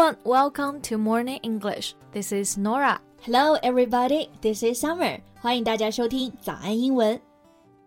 everyone, welcome to Morning English. This is Norah. Hello, everybody. This is Summer. 欢迎大家收听早安英文。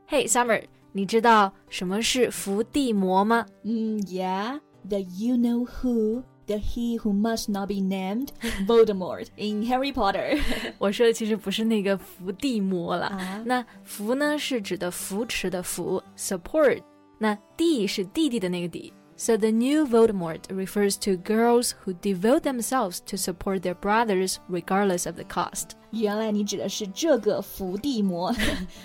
Hey, Summer，你知道什么是伏地魔吗？嗯，Yeah, the you know who, the he who must not be named, Voldemort in Harry Potter. 我说的其实不是那个伏地魔了。啊、那伏呢是指的扶持的扶，support。那地是弟弟的那个弟。So the new Voldemort refers to girls who devote themselves to support their brothers regardless of the cost. 原来你指的是这个伏地魔，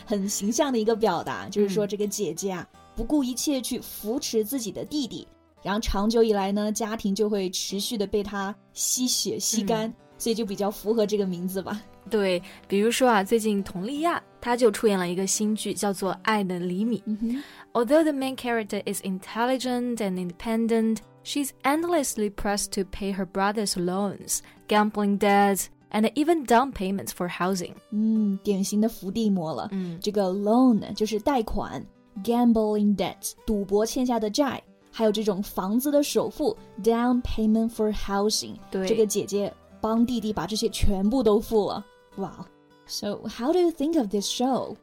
很形象的一个表达，就是说这个姐姐啊，不顾一切去扶持自己的弟弟，然后长久以来呢，家庭就会持续的被他吸血吸干， 所以就比较符合这个名字吧。对，比如说啊，最近佟丽娅她就出演了一个新剧，叫做《爱的厘米》。嗯哼。 Although the main character is intelligent and independent, she's endlessly pressed to pay her brother's loans, gambling debts, and even down payments for housing. 嗯，典型的伏地魔了。嗯这个 loan 呢就是贷款，gambling debts 赌博欠下的债，还有这种房子的首付 down payment for housing。对这个姐姐 帮弟弟把这些全部都付了。哇、So how do you think of this show?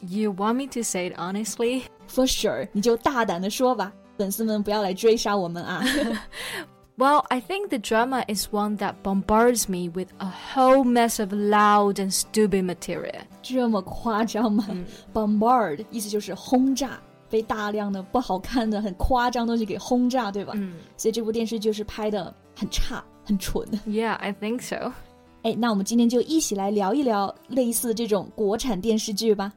You want me to say it honestly? For sure，你就大胆的说吧，粉丝们不要来追杀我们啊！ Well, I think the drama is one that bombards me with a whole mess of loud and stupid material. 这么夸张吗、b o m b a r d 意思就是轰炸，被大量的不好看的、很夸张的东西给轰炸，对吧？嗯所以这部电视就是拍的很差、 很蠢。Yeah, I think so. 哎，那我们今天就一起来聊一聊类似这种国产电视剧吧。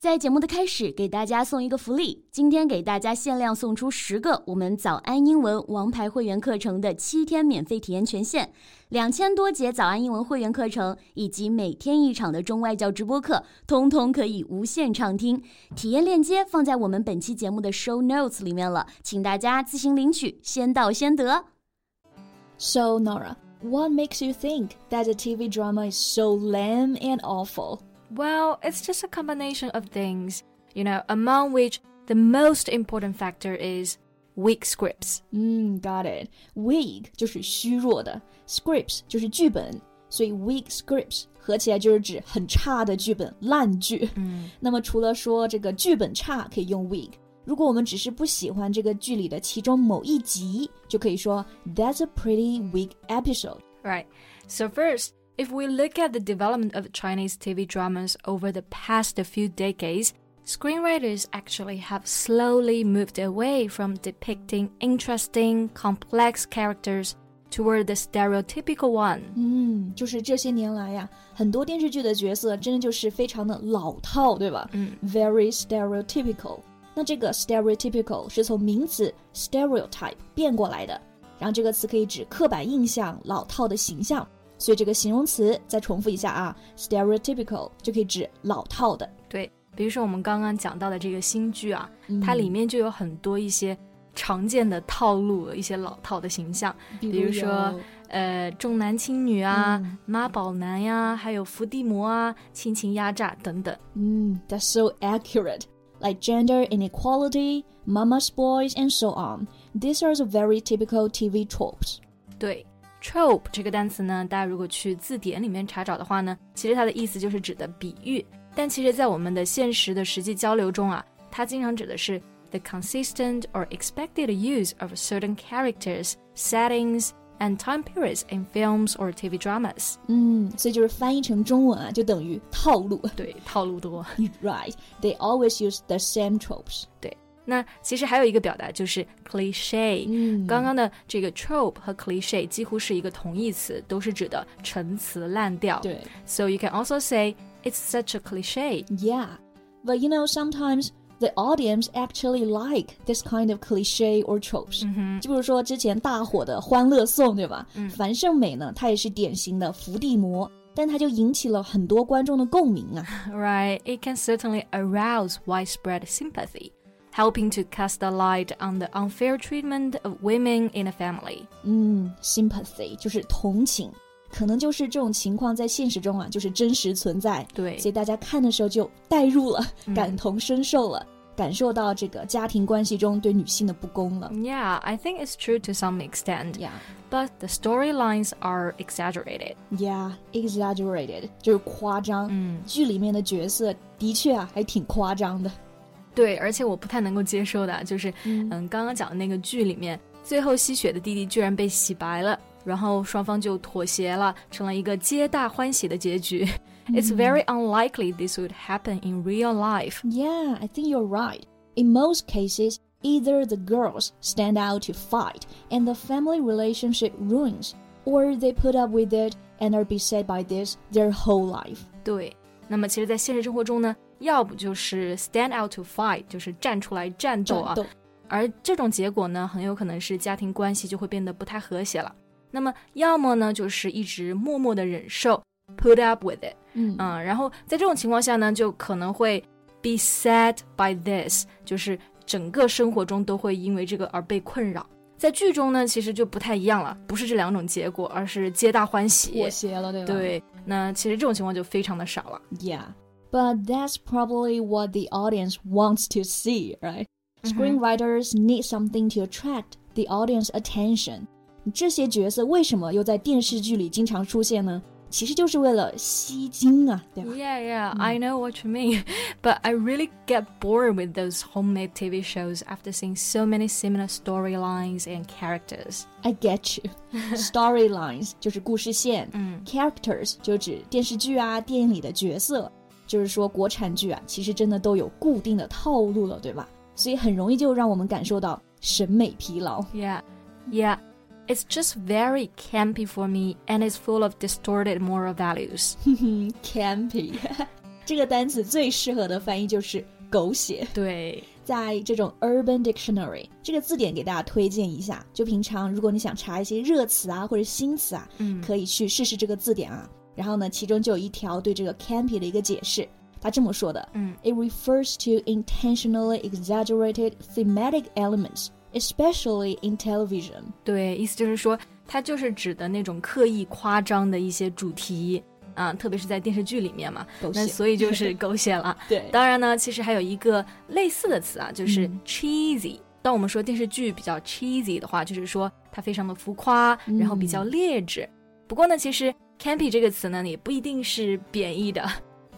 在节目的开始，给大家送一个福利，今天给大家限量送出十个我们早安英文王牌会员课程的七天免费体验权限，两千多节早安英文会员课程以及每天一场的中外教直播课，通通可以无限畅听。体验链接放在我们本期节目的 show notes 里面了，请大家自行领取，先到先得。So, Norah, what makes you think that the TV drama is so lame and awful? Well, it's just a combination of things, you know, among which the most important factor is weak scripts. Mm, 嗯，got it. Weak 就是虚弱的，scripts 就是剧本，所以 weak scripts 合起来就是指很差的剧本、烂剧。嗯，那么除了说这个剧本差可以用 weak，如果我们只是不喜欢这个剧里的其中某一集，就可以说 That's a pretty weak episode. Right. So first, if we look at the development of Chinese TV dramas over the past few decades, screenwriters actually have slowly moved away from depicting interesting, complex characters toward the stereotypical one. 嗯，就是这些年来呀，很多电视剧的角色真的就是非常的老套，对吧？嗯，very stereotypical。 那这个 stereotypical 是从名词 stereotype 变过来的，然后这个词可以指刻板印象、老套的形象。所以这个形容词再重复一下啊，stereotypical 就可以指老套的。对，比如说我们刚刚讲到的这个新剧啊，它里面就有很多一些常见的套路，一些老套的形象，比比如说呃重男轻女啊、嗯妈宝男呀，还有伏地魔啊、亲情压榨等等。嗯，that's so accurate. Like gender inequality, mama's boys, and so on. These are the very typical TV tropes. 对，trope 这个单词呢，大家如果去字典里面查找的话呢，其实它的意思就是指的比喻。但其实，在我们的现实的实际交流中啊，它经常指的是 the consistent or expected use of certain characters, settings, and time periods in films or TV dramas。嗯，所以就是翻译成中文啊，就等于套路。对，套路多。 right. They always use the same tropes. 那其实还有一个表达就是 cliche。嗯刚刚的这个 trope 和 cliche 几乎是一个同义词，都是指的陈词滥调。对 So you can also say it's such a cliche. Yeah. But you know, sometimes the audience actually like this kind of cliche or tropes. 嗯哼，就比如说之前大火的《欢乐颂》，对吧？嗯樊胜美呢，她也是典型的伏地魔，但她就引起了很多观众的共鸣啊。 Right, it can certainly arouse widespread sympathy, helping to cast a light on the unfair treatment of women in a family. 嗯，sympathy 就是同情， 可能就是这种情况在现实中啊，就是真实存在。对所以大家看的时候就代入了，嗯感同身受了。感受到这个家庭关系中对女性的不公了。Yeah, I think it's true to some extent. Yeah, But the storylines are exaggerated. yeah, exaggerated 就是夸张。嗯，剧里面的角色的确啊，还挺夸张的。对，而且我不太能够接受的啊就是，嗯嗯，刚刚讲的那个剧里面，最后吸血的弟弟居然被洗白了，然后双方就妥协了，成了一个皆大欢喜的结局。It's very unlikely this would happen in real life. Yeah, I think you're right. In most cases, either the girls stand out to fight and the family relationship ruins, or they put up with it and are beset by this their whole life. 对，那么其实，在现实生活中呢，要不就是 stand out to fight，就是站出来战斗啊，战斗而这种结果呢，很有可能是家庭关系就会变得不太和谐了。 那么，要么呢，就是一直默默的忍受，put up with it，嗯嗯，然后在这种情况下呢，就可能会 be sad by this，就是整个生活中都会因为这个而被困扰。在剧中呢，其实就不太一样了，不是这两种结果，而是皆大欢喜妥。协了，对吧？对，那其实这种情况就非常的少了。 Yeah. But that's probably what the audience wants to see, right? Screenwriters need something to attract the audience attention. 这些角色为什么又在电视剧里经常出现呢？其实就是为了吸睛啊，对吧？Yeah, yeah, I know what you mean. But I really get bored with those homemade TV shows after seeing so many similar storylines and characters. I get you. Storylines 就是故事线，嗯 characters 就指电视剧啊、电影里的角色。就是说，国产剧啊，其实真的都有固定的套路了，对吧？所以很容易就让我们感受到审美疲劳。Yeah, yeah. It's just very campy for me and it's full of distorted moral values. campy 这个单词最适合的翻译就是狗血。对，在这种 Urban Dictionary 这个字典给大家推荐一下，就平常如果你想查一些热词啊或者新词啊，嗯可以去试试这个字典啊。然后呢，其中就有一条对这个 campy 的一个解释，他这么说的嗯：It refers to intentionally exaggerated thematic elements, especially in television. 对，意思就是说，它就是指的那种刻意夸张的一些主题啊，特别是在电视剧里面嘛，那所以就是狗血了。对，当然呢，其实还有一个类似的词啊，就是嗯 cheesy。当我们说电视剧比较 cheesy 的话，就是说它非常的浮夸，嗯然后比较劣质。不过呢，其实 campy 这个词呢，也不一定是贬义的。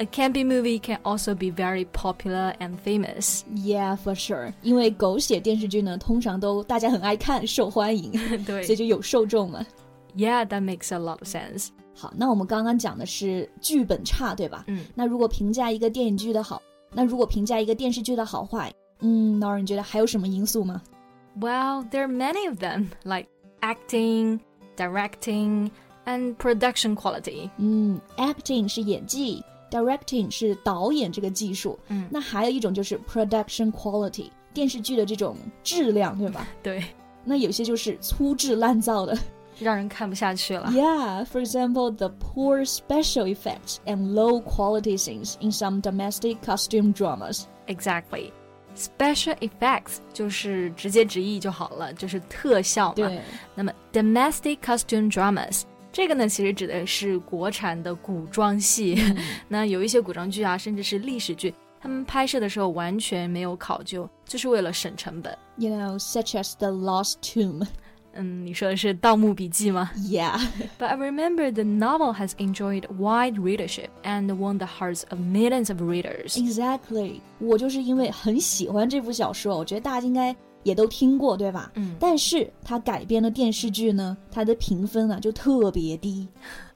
A campy movie can also be very popular and famous。 Yeah, for sure. 因为狗血电视剧呢，通常都大家很爱看，受欢迎，对所以就有受众嘛。 ，Yeah, that makes a lot of sense。好，那我们刚刚讲的是剧本差，对吧？嗯，那如果评价一个电影剧的好，那如果评价一个电视剧的好坏，嗯，那你觉得还有什么因素吗？ Well, there are many of them, like acting, directing, and production quality. 嗯，acting 是演技 ，directing 是导演这个技术，嗯那还有一种就是 production quality，电视剧的这种质量，对吧？对，那有些就是粗制滥造的。让人看不下去了。 Yeah, for example, the poor special effects and low quality scenes in some domestic costume dramas. Exactly. Special effects 就是直接直译就好了，就是特效嘛。对，那么 domestic costume dramas 这个呢，其实指的是国产的古装戏。那有一些古装剧啊，甚至是历史剧，他们拍摄的时候完全没有考究，就是为了省成本。 You know, such as the Lost Tomb. 嗯，你说的是《盗墓笔记》吗 Yeah. ？But I remember the novel has enjoyed wide readership and won the hearts of millions of readers. Exactly，我就是因为很喜欢这部小说，我觉得大家应该 也都听过，对吧？嗯但是它改编的电视剧呢，它的评分啊就特别低。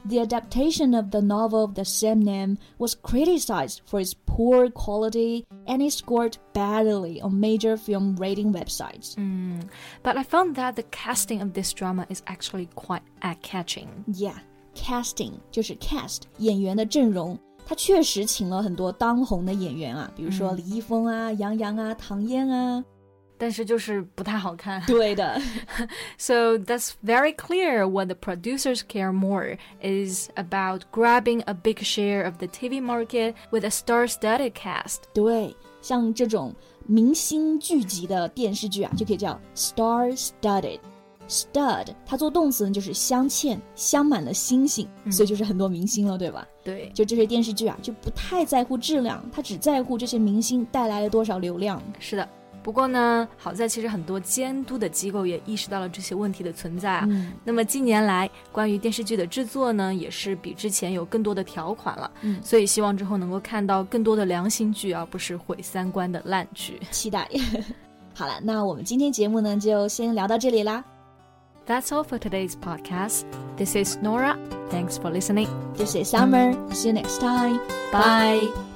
The adaptation of the novel of the same name was criticized for its poor quality and it scored badly on major film rating websites. 嗯，But I found that the casting of this drama is actually quite eye-catching. Yeah, casting 就是 cast 演员的阵容，他确实请了很多当红的演员啊，比如说嗯李易峰啊、杨洋啊、唐嫣啊。 但是就是不太好看。对的。 So that's very clear what the producers care more is about grabbing a big share of the TV market with a star-studded cast. 对，像这种明星聚集的电视剧啊，就可以叫 star-studded。 Stud，它做动词呢就是镶嵌，镶满了星星，嗯所以就是很多明星了，对吧？对，就这些电视剧啊，就不太在乎质量，它只在乎这些明星带来了多少流量。是的。 不过呢，好在其实很多监督的机构也意识到了这些问题的存在啊。嗯那么近年来，关于电视剧的制作呢，也是比之前有更多的条款了。嗯，所以希望之后能够看到更多的良心剧，而不是毁三观的烂剧。期待。好了，那我们今天节目呢就先聊到这里啦。That's all for today's podcast. This is Nora. Thanks for listening. This is Summer. See you next time. Bye.